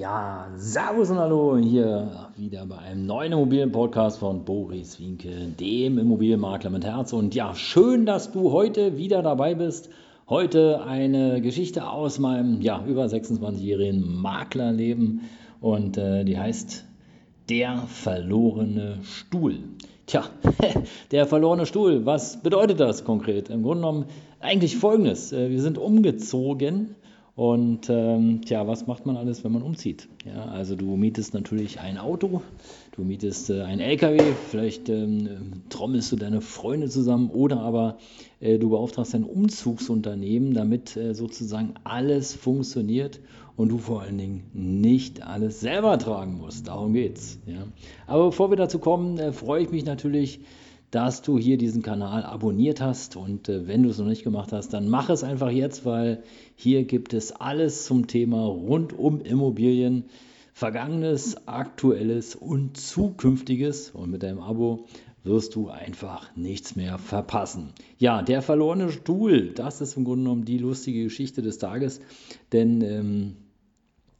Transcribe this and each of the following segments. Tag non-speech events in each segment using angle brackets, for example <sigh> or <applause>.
Ja, Servus und Hallo hier wieder bei einem neuen Immobilienpodcast von Boris Winke, dem Immobilienmakler mit Herz. Und ja, schön, dass du heute wieder dabei bist. Heute eine Geschichte aus meinem ja, über 26-jährigen Maklerleben und äh, die heißt Der verlorene Stuhl. Tja, <laughs> der verlorene Stuhl, was bedeutet das konkret? Im Grunde genommen eigentlich folgendes. Äh, wir sind umgezogen und ähm, tja, was macht man alles, wenn man umzieht? Ja, also du mietest natürlich ein Auto, du mietest äh, ein LKW, vielleicht ähm, trommelst du deine Freunde zusammen oder aber äh, du beauftragst ein Umzugsunternehmen, damit äh, sozusagen alles funktioniert und du vor allen Dingen nicht alles selber tragen musst. Darum geht's. Ja. Aber bevor wir dazu kommen, äh, freue ich mich natürlich, dass du hier diesen Kanal abonniert hast. Und äh, wenn du es noch nicht gemacht hast, dann mach es einfach jetzt, weil hier gibt es alles zum Thema rund um Immobilien. Vergangenes, aktuelles und zukünftiges. Und mit deinem Abo wirst du einfach nichts mehr verpassen. Ja, der verlorene Stuhl, das ist im Grunde genommen die lustige Geschichte des Tages. Denn ähm,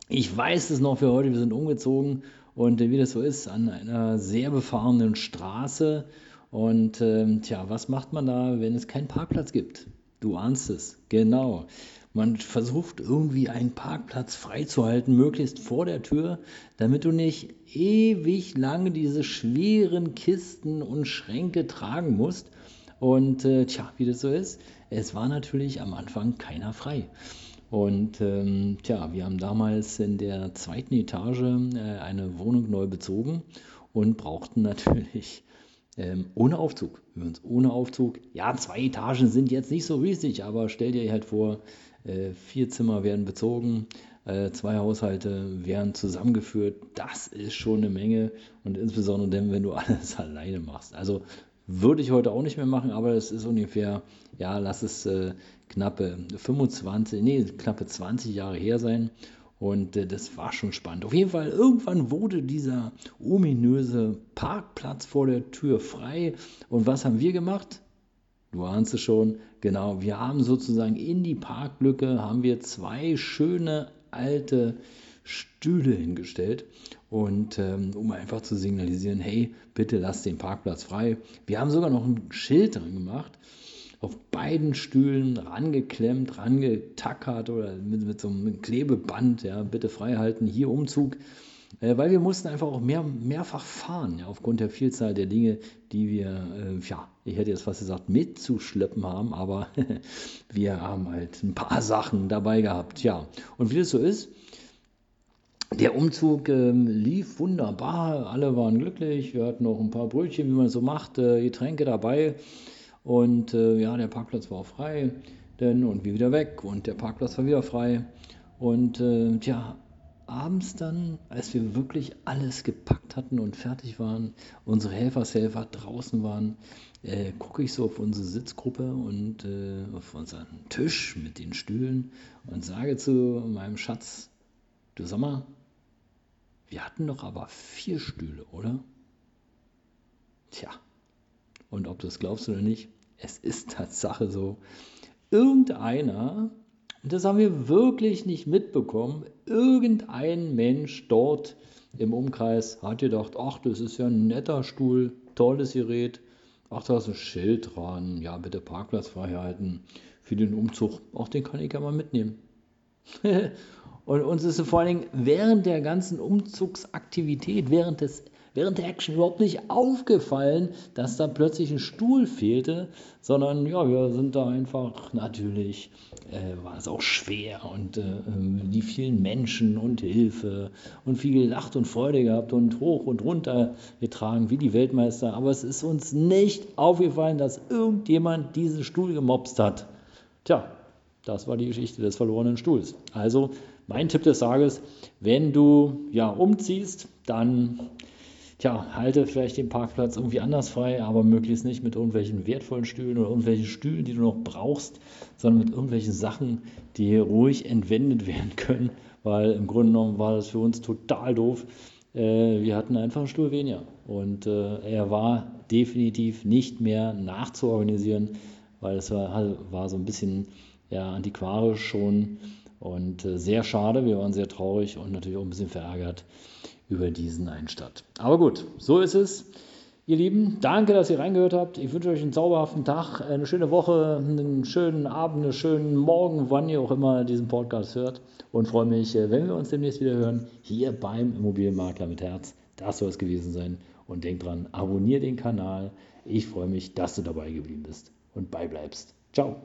ich weiß es noch für heute, wir sind umgezogen und äh, wie das so ist, an einer sehr befahrenen Straße und ähm, tja, was macht man da, wenn es keinen Parkplatz gibt? Du ahnst es, genau. Man versucht irgendwie einen Parkplatz freizuhalten, möglichst vor der Tür, damit du nicht ewig lange diese schweren Kisten und Schränke tragen musst. Und äh, tja, wie das so ist, es war natürlich am Anfang keiner frei. Und ähm, tja, wir haben damals in der zweiten Etage äh, eine Wohnung neu bezogen und brauchten <laughs> natürlich ähm, ohne Aufzug. Übrigens ohne Aufzug. Ja, zwei Etagen sind jetzt nicht so riesig, aber stell dir halt vor, äh, vier Zimmer werden bezogen, äh, zwei Haushalte werden zusammengeführt. Das ist schon eine Menge und insbesondere dann, wenn du <laughs> alles alleine machst. Also würde ich heute auch nicht mehr machen, aber es ist ungefähr, ja, lass es äh, knappe 25, nee, knappe 20 Jahre her sein. Und äh, das war schon spannend. Auf jeden Fall, irgendwann wurde dieser ominöse Parkplatz vor der Tür frei. Und was haben wir gemacht? Du ahnst es schon, genau, wir haben sozusagen in die Parklücke haben wir zwei schöne alte Stühle hingestellt und ähm, um einfach zu signalisieren, hey, bitte lass den Parkplatz frei. Wir haben sogar noch ein Schild dran gemacht auf beiden Stühlen rangeklemmt, rangetackert oder mit, mit so einem Klebeband, ja, bitte frei halten, hier Umzug. Äh, weil wir mussten einfach auch mehr, mehrfach fahren, ja, aufgrund der Vielzahl der Dinge, die wir, äh, ja, ich hätte jetzt fast gesagt, mitzuschleppen haben, aber <laughs> wir haben halt ein paar Sachen dabei gehabt, ja. Und wie das so ist, der Umzug äh, lief wunderbar, alle waren glücklich, wir hatten noch ein paar Brötchen, wie man so macht, äh, Getränke dabei. Und äh, ja, der Parkplatz war frei, denn und wir wieder weg und der Parkplatz war wieder frei. Und äh, tja, abends dann, als wir wirklich alles gepackt hatten und fertig waren, unsere Helfershelfer draußen waren, äh, gucke ich so auf unsere Sitzgruppe und äh, auf unseren Tisch mit den Stühlen und sage zu meinem Schatz, du sag mal, wir hatten doch aber vier Stühle, oder? Tja, und ob du es glaubst oder nicht, es ist Tatsache so. Irgendeiner, und das haben wir wirklich nicht mitbekommen, irgendein Mensch dort im Umkreis hat gedacht, ach, das ist ja ein netter Stuhl, tolles Gerät, ach, da ist ein Schild dran, ja, bitte Parkplatz freihalten für den Umzug, ach, den kann ich ja mal mitnehmen. <laughs> und uns ist vor allen Dingen während der ganzen Umzugsaktivität, während des während der Action überhaupt nicht aufgefallen, dass da plötzlich ein Stuhl fehlte, sondern ja, wir sind da einfach natürlich, äh, war es auch schwer und äh, die vielen Menschen und Hilfe und viel gelacht und Freude gehabt und hoch und runter getragen wie die Weltmeister. Aber es ist uns nicht aufgefallen, dass irgendjemand diesen Stuhl gemobst hat. Tja, das war die Geschichte des verlorenen Stuhls. Also mein Tipp des Tages, wenn du ja umziehst, dann tja, halte vielleicht den Parkplatz irgendwie anders frei, aber möglichst nicht mit irgendwelchen wertvollen Stühlen oder irgendwelchen Stühlen, die du noch brauchst, sondern mit irgendwelchen Sachen, die ruhig entwendet <laughs> werden können, weil im Grunde genommen war das für uns total doof. Äh, wir hatten einfach einen Stuhl weniger und äh, er war definitiv nicht mehr nachzuorganisieren, weil es war, war so ein bisschen ja, antiquarisch schon und äh, sehr schade. Wir waren sehr traurig und natürlich auch ein bisschen verärgert über diesen Einstadt. Aber gut, so ist es. Ihr Lieben, danke, dass ihr reingehört habt. Ich wünsche euch einen zauberhaften Tag, eine schöne Woche, einen schönen Abend, einen schönen Morgen, wann ihr auch immer diesen Podcast hört. Und freue mich, äh, wenn wir uns demnächst wieder hören, hier beim Immobilienmakler mit Herz. Das soll es gewesen sein. Und denk dran, abonniere den Kanal. Ich freue mich, dass du dabei geblieben bist und beibleibst. Ciao.